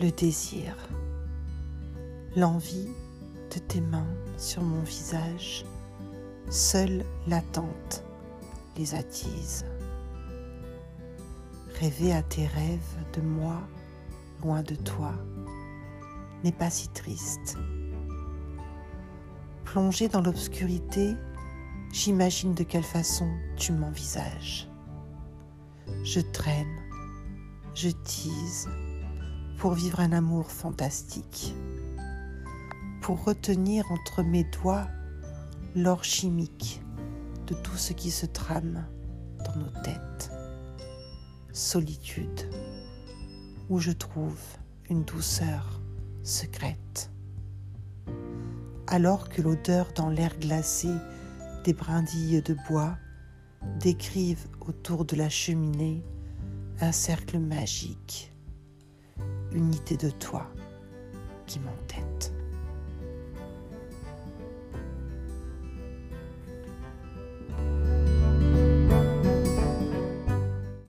le désir, l'envie de tes mains sur mon visage, seule l'attente les attise. Rêver à tes rêves de moi, loin de toi, n'est pas si triste. Plongé dans l'obscurité, j'imagine de quelle façon tu m'envisages. Je traîne, je tease pour vivre un amour fantastique, pour retenir entre mes doigts l'or chimique de tout ce qui se trame dans nos têtes. Solitude, où je trouve une douceur secrète. Alors que l'odeur dans l'air glacé des brindilles de bois décrivent autour de la cheminée un cercle magique, Unité de toi qui m'entête.